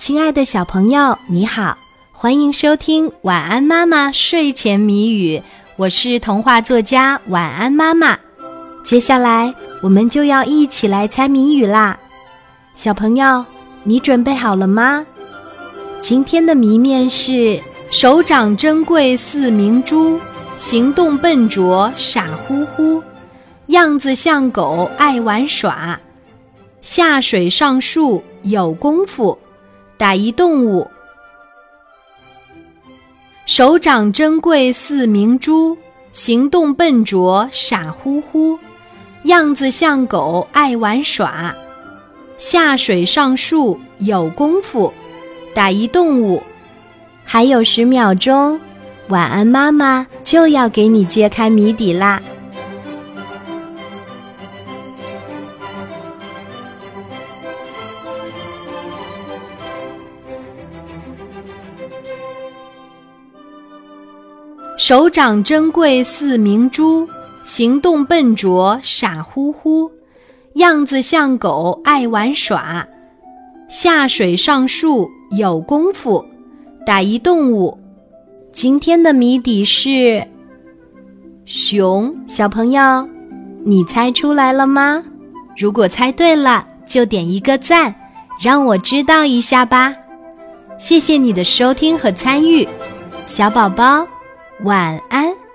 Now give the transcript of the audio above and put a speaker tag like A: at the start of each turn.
A: 亲爱的小朋友，你好，欢迎收听《晚安妈妈睡前谜语》，我是童话作家晚安妈妈。接下来我们就要一起来猜谜语啦，小朋友，你准备好了吗？今天的谜面是：手掌珍贵似明珠，行动笨拙傻乎乎，样子像狗爱玩耍，下水上树有功夫。打一动物，手掌珍贵似明珠，行动笨拙傻乎乎，样子像狗爱玩耍，下水上树有功夫。打一动物，还有十秒钟，晚安妈妈就要给你揭开谜底啦。手掌珍贵似明珠，行动笨拙傻乎乎，样子像狗爱玩耍，下水上树有功夫。打一动物，今天的谜底是熊。小朋友，你猜出来了吗？如果猜对了，就点一个赞，让我知道一下吧。谢谢你的收听和参与，小宝宝。晚安。